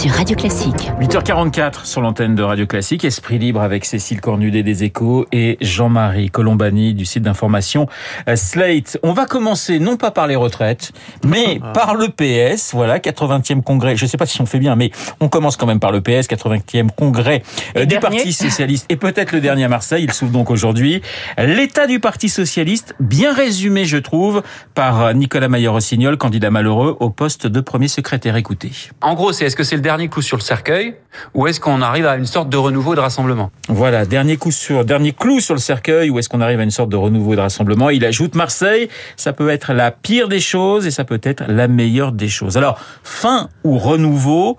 sur Radio Classique. 8h44 sur l'antenne de Radio Classique, Esprit libre avec Cécile Cornudet des Échos et Jean-Marie Colombani du site d'information euh, Slate. On va commencer non pas par les retraites, mais Ah. par le PS. Voilà, 80e congrès. Je ne sais pas si on fait bien, mais on commence quand même par le PS, 80e congrès euh, Et du dernier. Parti socialiste et peut-être le dernier à Marseille. Il s'ouvre donc aujourd'hui. L'état du Parti socialiste, bien résumé, je trouve, par Nicolas Maillot-Rossignol, candidat malheureux au poste de premier secrétaire. Écoutez. En gros, c'est est-ce que c'est le dernier clou sur le cercueil ou est-ce qu'on arrive à une sorte de renouveau de rassemblement? Voilà, dernier coup sur, dernier clou sur le cercueil, où est-ce qu'on arrive à une sorte de renouveau et de rassemblement? Il ajoute Marseille, ça peut être la pire des choses et ça peut être la meilleure des choses. Alors, fin ou renouveau,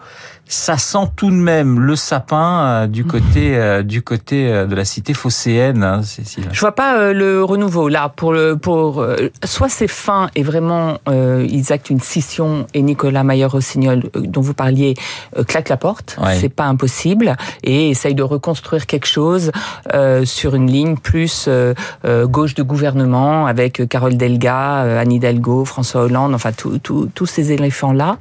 ça sent tout de même le sapin euh, du côté, euh, du côté euh, de la cité phocéenne, hein, Cécile. Je vois pas euh, le renouveau là pour le pour euh, soit c'est fin et vraiment euh, ils actent une scission et Nicolas Maillot-Rossignol euh, dont vous parliez euh, claque la porte, Ouais. c'est pas impossible et essaye de reconstruire quelque chose euh, sur une ligne plus gauche de gouvernement avec Carole Delga, Anne Hidalgo, François Hollande, enfin tous ces éléphants là.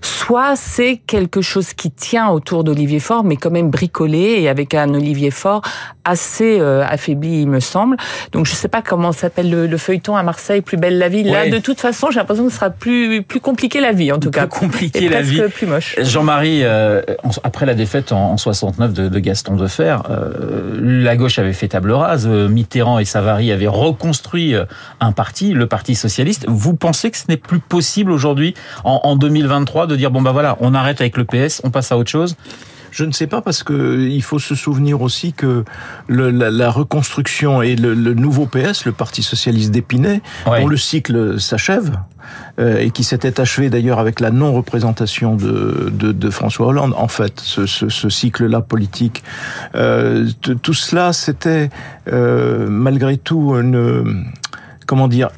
Soit c'est quelque chose qui tient autour d'Olivier Faure, mais quand même bricolé et avec un Olivier Faure assez euh, affaibli, il me semble. Donc je sais pas comment s'appelle le, le feuilleton à Marseille, plus belle la vie. Là, Ouais. de toute façon, j'ai l'impression que ce sera plus plus compliqué la vie en tout Plus cas. compliqué et la vie. plus moche. Jean-Marie, euh, après la défaite en, en 69 de, de Gaston Defer, euh, la gauche avait fait table rase. euh, Mitterrand et Savary avaient reconstruit euh, un parti, le Parti socialiste. Vous pensez que ce n'est plus possible aujourd'hui, en, en 2023, de dire bon bah voilà, on arrête avec le PS, on passe à autre chose? Je ne sais pas parce que il faut se souvenir aussi que le- la, la reconstruction et le, le nouveau PS, le Parti socialiste d'Épinay, Ouais. dont le cycle s'achève euh, et qui s'était achevé d'ailleurs avec la non-représentation de, de, de François Hollande. En fait, ce, ce, ce cycle-là politique, euh, tout cela, c'était euh, malgré tout une comment dire,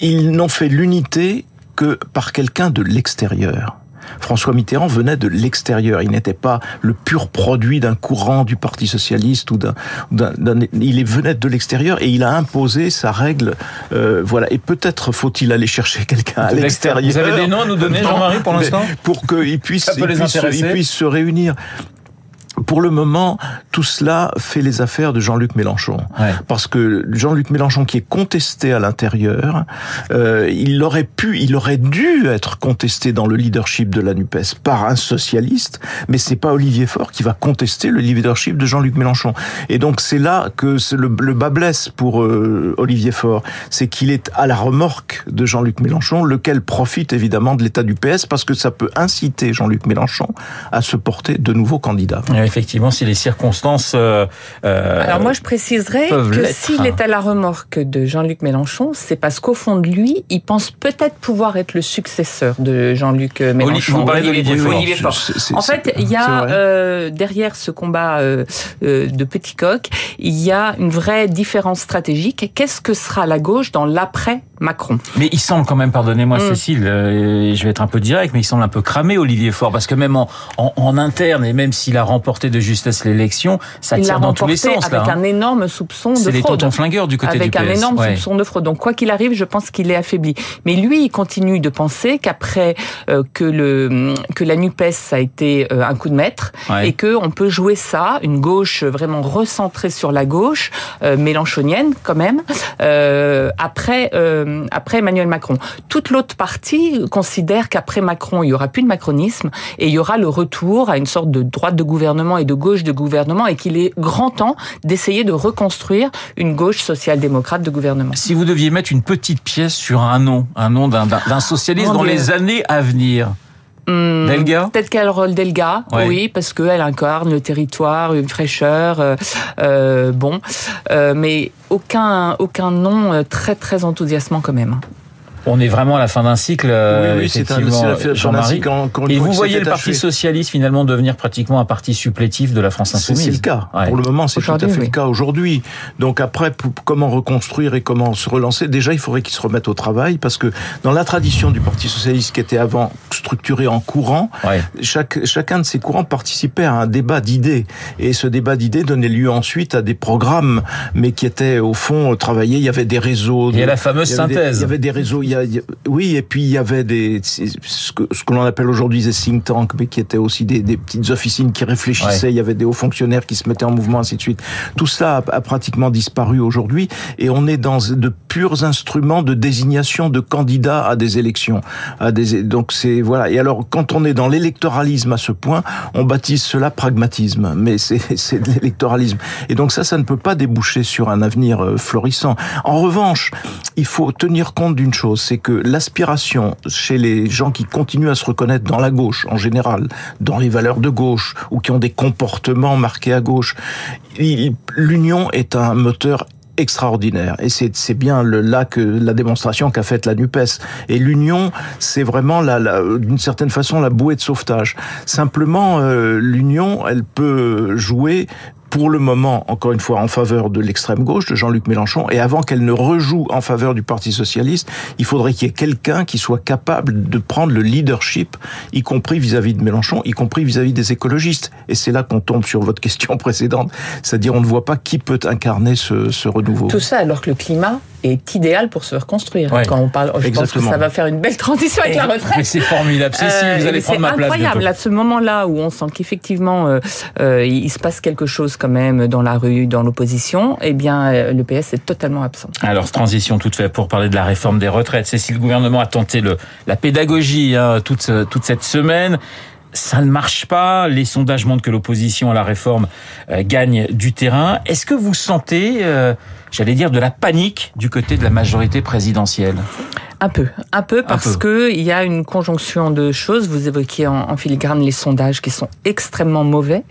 ils n'ont fait l'unité que par quelqu'un de l'extérieur. François Mitterrand venait de l'extérieur. Il n'était pas le pur produit d'un courant du Parti socialiste ou d'un, il venait de l'extérieur et il a imposé sa règle. euh, voilà. Et peut-être faut-il aller chercher quelqu'un à l'extérieur. Vous avez des noms à nous donner, Jean-Marie, pour l'instant Pour intéresser. ils puissent se réunir. Pour le moment, tout cela fait les affaires de Jean-Luc Mélenchon. Ouais. Parce que Jean-Luc Mélenchon, qui est contesté à l'intérieur, euh, il aurait pu, il aurait dû être contesté dans le leadership de la NUPES par un socialiste, mais c'est pas Olivier Faure qui va contester le leadership de Jean-Luc Mélenchon. Et donc c'est là que le, le bas blesse pour euh, Olivier Faure, c'est qu'il est à la remorque de Jean-Luc Mélenchon, lequel profite évidemment de l'état du PS parce que ça peut inciter Jean-Luc Mélenchon à se porter de nouveau candidat. Effectivement, si les circonstances. euh, euh, Alors moi, je préciserais que s'il est à la remorque de Jean-Luc Mélenchon, c'est parce qu'au fond de lui, il pense peut-être pouvoir être le successeur de Jean-Luc Mélenchon. vous parlez d'Olivier Faure. En fait, il y a euh, derrière ce combat euh, euh, de petit coq, il y a une vraie différence stratégique. Qu'est-ce que sera la gauche dans l'après Macron? Mais il semble quand même, pardonnez-moi Mm. Cécile, euh, je vais être un peu direct, mais il semble un peu cramé Olivier Faure, parce que même en, en, en interne, et même s'il a remporté de justesse l'élection, ça Il tire dans tous les sens. avec là, hein. un énorme soupçon de C'est les fraude. tontons flingueurs du côté avec du PS. un énorme ouais. soupçon de fraude. Donc quoi qu'il arrive, je pense qu'il est affaibli. Mais lui, il continue de penser qu'après euh, que le que la Nupes a été euh, un coup de maître Ouais. et que on peut jouer ça, une gauche vraiment recentrée sur la gauche, euh, mélanchonienne quand même, euh, après après Emmanuel Macron. Toute l'autre partie considère qu'après Macron, il y aura plus de macronisme et il y aura le retour à une sorte de droite de gouvernement et de gauche de gouvernement et qu'il est grand temps d'essayer de reconstruire une gauche social-démocrate de gouvernement. Si vous deviez mettre une petite pièce sur un nom, un nom d'un- socialiste dans les années à venir, Hum, Delga? Peut-être Carole Delga, Ouais. oui, parce qu'elle incarne le territoire, une fraîcheur, euh, euh, bon, euh, mais aucun aucun nom très très enthousiasmant quand même. On est vraiment à la fin d'un cycle, euh, oui, oui, c'est un, effectivement, c'est la fin d'un cycle, Et fois, vous voyez le Parti achevé. socialiste finalement devenir pratiquement un parti supplétif de la France insoumise. c'est le cas. Ouais. Pour le moment, c'est tout à fait oui. le cas aujourd'hui. Donc après, pour- comment reconstruire et comment se relancer Déjà, il faudrait qu'ils se remettent au travail parce que dans la tradition du Parti socialiste qui était avant structuré en courant, Ouais. chaque, chacun de ces courants participait à un débat d'idées. Et ce débat d'idées donnait lieu ensuite à des programmes, mais qui étaient au fond travaillés. Il y avait des réseaux. Il y a la fameuse synthèse. il y avait des réseaux. Y a, oui, et puis il y avait des ce que, ce que l'on appelle aujourd'hui des think tanks, mais qui étaient aussi des, des petites officines qui réfléchissaient. Ouais. Il y avait des hauts fonctionnaires qui se mettaient en mouvement, ainsi de suite. Tout ça a, a pratiquement disparu aujourd'hui, et on est dans de purs instruments de désignation de candidats à des élections. À des, donc c'est voilà. Et alors quand on est dans l'électoralisme à ce point, on baptise cela pragmatisme, mais c'est c'est de l'électoralisme. Et donc ça, ça ne peut pas déboucher sur un avenir euh, florissant. En revanche, il faut tenir compte d'une chose, c'est que l'aspiration chez les gens qui continuent à se reconnaître dans la gauche en général, dans les valeurs de gauche ou qui ont des comportements marqués à gauche, l'union est un moteur extraordinaire. Et c'est bien là que la démonstration qu'a faite la Nupes. Et l'union c'est vraiment la d'une certaine façon la bouée de sauvetage. Simplement euh, l'union elle peut jouer pour le moment, encore une fois, en faveur de l'extrême gauche, de Jean-Luc Mélenchon, et avant qu'elle ne rejoue en faveur du Parti socialiste, il faudrait qu'il y ait quelqu'un qui soit capable de prendre le leadership, y compris vis-à-vis de Mélenchon, y compris vis-à-vis des écologistes. Et c'est là qu'on tombe sur votre question précédente, c'est-à-dire on ne voit pas qui peut incarner ce, ce renouveau. Tout ça alors que le climat est idéal pour se reconstruire. Ouais. Quand on parle, je pense que ça va faire une belle transition avec la Mais retraite. c'est formidable. Cécile, Euh, vous allez mais prendre ma C'est place. incroyable, bientôt. à ce moment-là où on sent qu'effectivement euh, euh, il se passe quelque chose quand même dans la rue, dans l'opposition, eh bien euh, le PS est totalement absent. Alors, transition toute faite pour parler de la réforme des retraites. Cécile, le gouvernement a tenté le, la pédagogie hein, toute, ce- toute cette semaine. Ça ne marche pas. Les sondages montrent que l'opposition à la réforme euh, gagne du terrain. Est-ce que vous sentez, euh, j'allais dire, de la panique du côté de la majorité présidentielle? Un peu, un peu parce peu. que il y a une conjonction de choses. Vous évoquiez en, en filigrane les sondages qui sont extrêmement mauvais.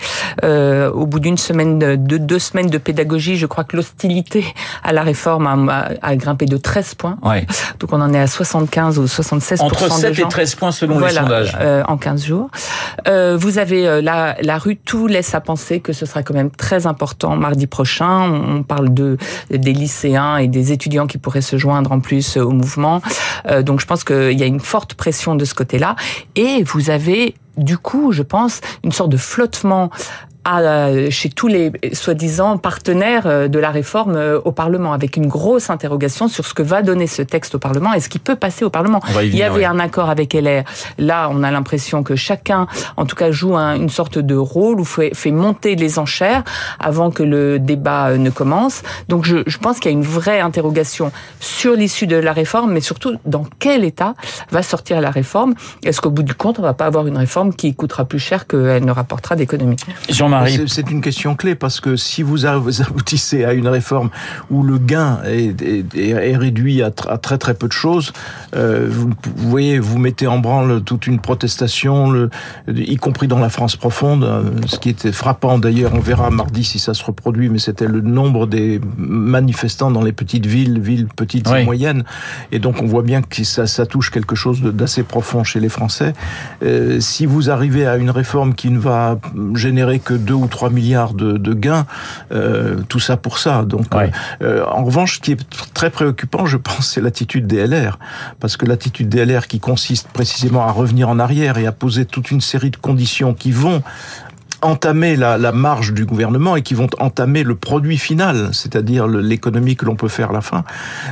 Euh, au bout d'une semaine, de, de deux semaines de pédagogie, je crois que l'hostilité à la réforme a, a- a grimpé de 13 points. Ouais. Donc on en est à 75 ou 76 Entre de 7 gens. et 13 points selon les voilà, sondages. euh, en 15 jours. Euh, vous avez euh, la, la rue, tout laisse à penser que ce sera quand même très important mardi prochain. On, on parle de des lycéens et des étudiants qui pourraient se joindre en plus au mouvement. Euh, donc je pense qu'il y a une forte pression de ce côté-là. Et vous avez du coup, je pense, une sorte de flottement à, euh, chez tous les soi-disant partenaires euh, de la réforme euh, au Parlement, avec une grosse interrogation sur ce que va donner ce texte au Parlement et ce qui peut passer au Parlement. Il y avait ouais. un accord avec LR. Là, on a l'impression que chacun, en tout cas, joue un- une sorte de rôle ou fait, fait monter les enchères avant que le débat ne commence. Donc, je, je pense qu'il y a une vraie interrogation sur l'issue de la réforme, mais surtout dans quel état va sortir la réforme? Est-ce qu'au bout du compte, on va pas avoir une réforme qui coûtera plus cher qu'elle ne rapportera d'économies Jean-Marie. C'est- une question clé parce que si vous aboutissez à une réforme où le gain est, est- est réduit à, tr- à très très peu de choses, euh, vous, vous voyez, vous mettez en branle toute une protestation, le, y compris dans la France profonde, euh, ce qui était frappant d'ailleurs, on verra mardi si ça se reproduit, mais c'était le nombre des manifestants dans les petites villes, villes petites Oui. et moyennes, et donc on voit bien que ça, ça touche quelque chose d'assez profond chez les Français. Euh, si vous arrivez à une réforme qui ne va générer que 2 ou 3 milliards de, de gains, euh, tout ça pour ça. Donc, Ouais. euh, en revanche, ce qui est très préoccupant, je pense, c'est l'attitude des LR. Parce que l'attitude des LR qui consiste précisément à revenir en arrière et à poser toute une série de conditions qui vont entamer la, la marge du gouvernement et qui vont entamer le produit final, c'est-à-dire l'économie que l'on peut faire à la fin.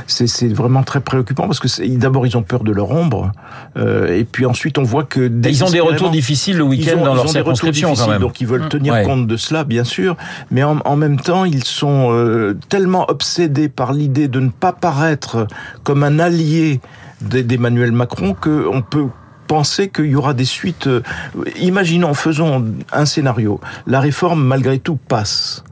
C'est vraiment très préoccupant parce que d'abord ils ont peur de leur ombre euh, et puis ensuite on voit que Ils ont des retours difficiles le week-end dans ils leur ont des retours difficiles, même. Donc ils veulent tenir Ouais. compte de cela, bien sûr, mais en, en même temps, ils sont euh, tellement obsédés par l'idée de ne pas paraître comme un allié d'E- d'Emmanuel Macron qu'on peut penser qu'il y aura des suites. euh, Imaginons, faisons un scénario. La réforme, malgré tout, passe.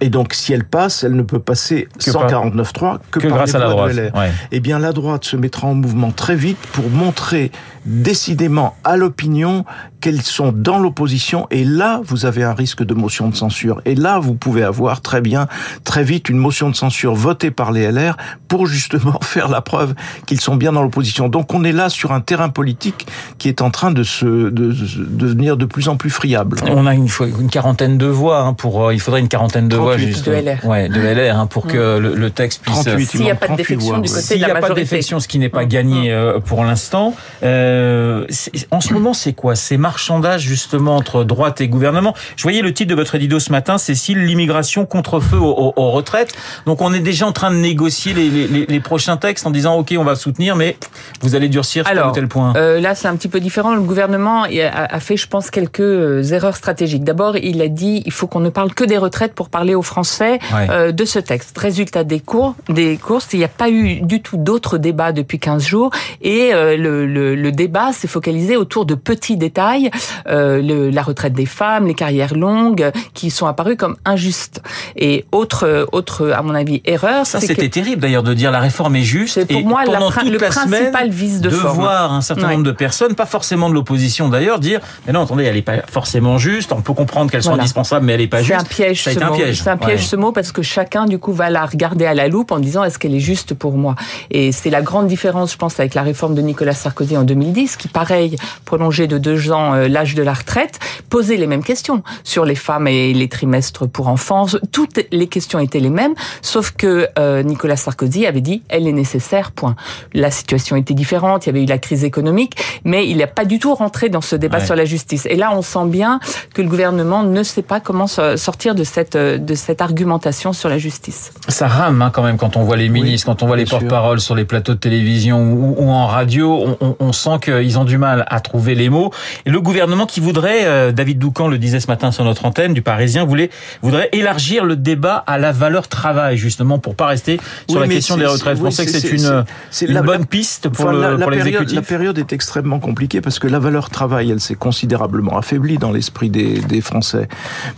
Et donc, si elle passe, elle ne peut passer Que sans par- 49.3 que, Que par grâce les à la droite. Ouais. eh bien la droite se mettra en mouvement très vite pour montrer décidément à l'opinion qu'elles sont dans l'opposition et là vous avez un risque de motion de censure et là vous pouvez avoir très bien très vite une motion de censure votée par les LR pour justement faire la preuve qu'ils sont bien dans l'opposition. Donc on est là sur un terrain politique qui est en train de se de, de devenir de plus en plus friable. On a une, quarantaine de voix hein, pour. euh, il faudrait une quarantaine de voix 38 juste. de LR. Ouais, de LR hein, pour que le, le texte puisse. 38, S'il n'y a pas de 38 défection voix, du ouais. côté S'il de n'y a pas de défection, ce qui n'est pas gagné euh, pour l'instant, euh, en ce moment, c'est quoi? C'est marchandage justement entre droite et gouvernement. Je voyais le titre de votre édito ce matin, Cécile, l'immigration contre feu aux, aux, retraites. Donc on est déjà en train de négocier les, les, les, prochains textes en disant ok on va soutenir, mais vous allez durcir Alors, tel ou tel point. Euh, là c'est un petit peu différent. Le gouvernement a, fait, je pense, quelques euh, erreurs stratégiques. D'abord, il a dit il faut qu'on ne parle que des retraites pour parler aux Français Ouais. euh, de ce texte. Résultat des cours, des courses, il n'y a pas eu du tout d'autres débats depuis 15 jours et euh, le, le, le débat s'est focalisé autour de petits détails, euh, le, la retraite des femmes, les carrières longues, qui sont apparus comme injustes. Et autre, autre à mon avis, erreur, Ça c'est c'était terrible d'ailleurs de dire la réforme est juste C'est pour et moi la le la principal semaine vice de forme. voir un certain Ouais. nombre de personnes, pas forcément de l'opposition d'ailleurs, dire mais non attendez elle est pas forcément juste. On peut comprendre qu'elles sont Voilà. indispensables mais elle est pas c'est juste. un piège Ça a ce été un piège. C'est un piège Ouais. ce mot parce que chacun du coup va la regarder à la loupe en disant est-ce qu'elle est juste pour moi? Et c'est la grande différence, je pense, avec la réforme de Nicolas Sarkozy en 2010, qui pareil prolongeait de deux ans euh, l'âge de la retraite, posait les mêmes questions sur les femmes et les trimestres pour enfants. Toutes les questions étaient les mêmes, sauf que euh, Nicolas Sarkozy avait dit elle est nécessaire. Point. La situation était différente. Il y avait eu la crise économique, mais il n'a pas du tout rentré dans ce débat Ouais. sur la justice. Et là, on sent bien que le gouvernement ne sait pas comment so- sortir de cette euh, de cette argumentation sur la justice. Ça rame hein, quand même quand on voit les ministres, quand on voit les porte-paroles sur les plateaux de télévision ou, ou en radio, on, on- on sent qu'ils ont du mal à trouver les mots. Et le gouvernement qui voudrait, euh, David Doucan le disait ce matin sur notre antenne du Parisien, voulait voudrait élargir le débat à la valeur travail justement pour pas rester sur Oui, la question des retraites. Vous pensez que c'est- une, c'est une la- bonne piste pour Enfin, la, la la période est extrêmement compliquée parce que la valeur travail, elle s'est considérablement affaiblie dans l'esprit des, des Français,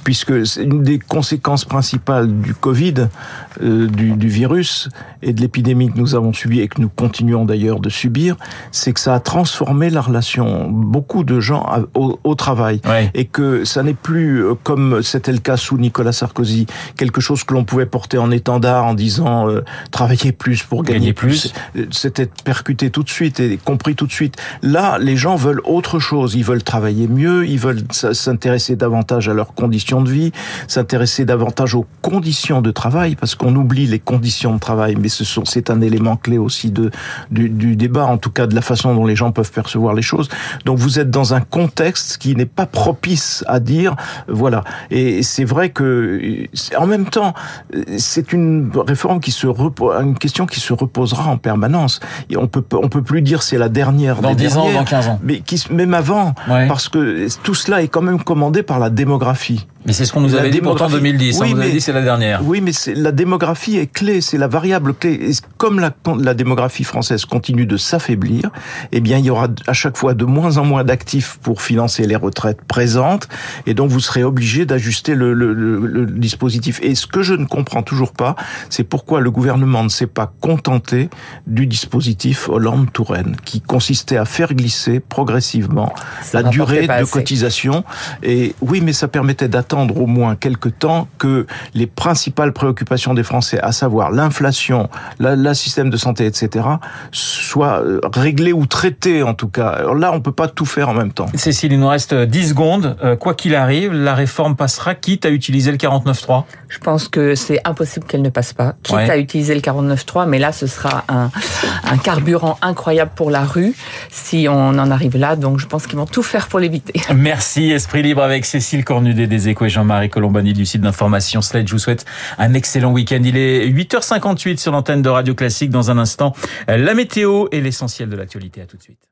puisque c'est une des conséquences principales du Covid, euh, du, du virus et de l'épidémie que nous avons subie et que nous continuons d'ailleurs de subir, c'est que ça a transformé la relation beaucoup de gens au, au travail Ouais. et que ça n'est plus euh, comme c'était le cas sous Nicolas Sarkozy, quelque chose que l'on pouvait porter en étendard en disant euh, travailler plus pour gagner, Gagner plus. plus. C'était percuté tout de suite et compris tout de suite. Là, les gens veulent autre chose. Ils veulent travailler mieux, ils veulent s'intéresser davantage à leurs conditions de vie, s'intéresser davantage aux conditions de travail, parce qu'on oublie les conditions de travail, mais ce sont, c'est un élément clé aussi de, du, du débat, en tout cas de la façon dont les gens peuvent percevoir les choses. Donc vous êtes dans un contexte qui n'est pas propice à dire, voilà. Et c'est vrai que, euh, en même temps, euh, c'est une réforme qui se repose, une question qui se reposera en permanence. Et on peut, on peut plus dire c'est la dernière Dans des 10 ans, dans 15 ans. mais qui, même avant, Ouais. parce que tout cela est quand même commandé par la démographie. Mais c'est ce qu'on nous La avait dit pourtant en démographie. 2010. Oui, on nous avait mais- dit c'est la dernière. Oui, mais c'est- la démographie est clé, c'est la variable clé. Et comme la, la démographie française continue de s'affaiblir, eh bien, il y aura à chaque fois de moins en moins d'actifs pour financer les retraites présentes, et donc vous serez obligé d'ajuster le, le- le- le dispositif. Et ce que je ne comprends toujours pas, c'est pourquoi le gouvernement ne s'est pas contenté du dispositif Hollande-Touraine, qui consistait à faire glisser progressivement Ça la durée de assez. cotisation. Et oui, mais ça permettait d'attendre au moins quelque temps que les principales préoccupations des Français, à savoir l'inflation, la- le système de santé, etc., soient euh, réglées ou traitées en tout cas. Alors là, on peut pas tout faire en même temps. Cécile, il nous reste 10 secondes. Euh, Quoi qu'il arrive, la réforme passera, quitte à utiliser le 49.3. Je pense que c'est impossible qu'elle ne passe pas, quitte Ouais. à utiliser le 49.3, mais là, ce sera un, un carburant incroyable pour la rue si on en arrive là. Donc, je pense qu'ils vont tout faire pour l'éviter. Merci, Esprit Libre avec Cécile Cornudet des Échos Jean-Marie Colombani du site d'information Sled. Je vous souhaite un excellent week-end. Il est 8h58 sur l'antenne de Radio Classique. Dans un instant, la météo et l'essentiel de l'actualité. À tout de suite.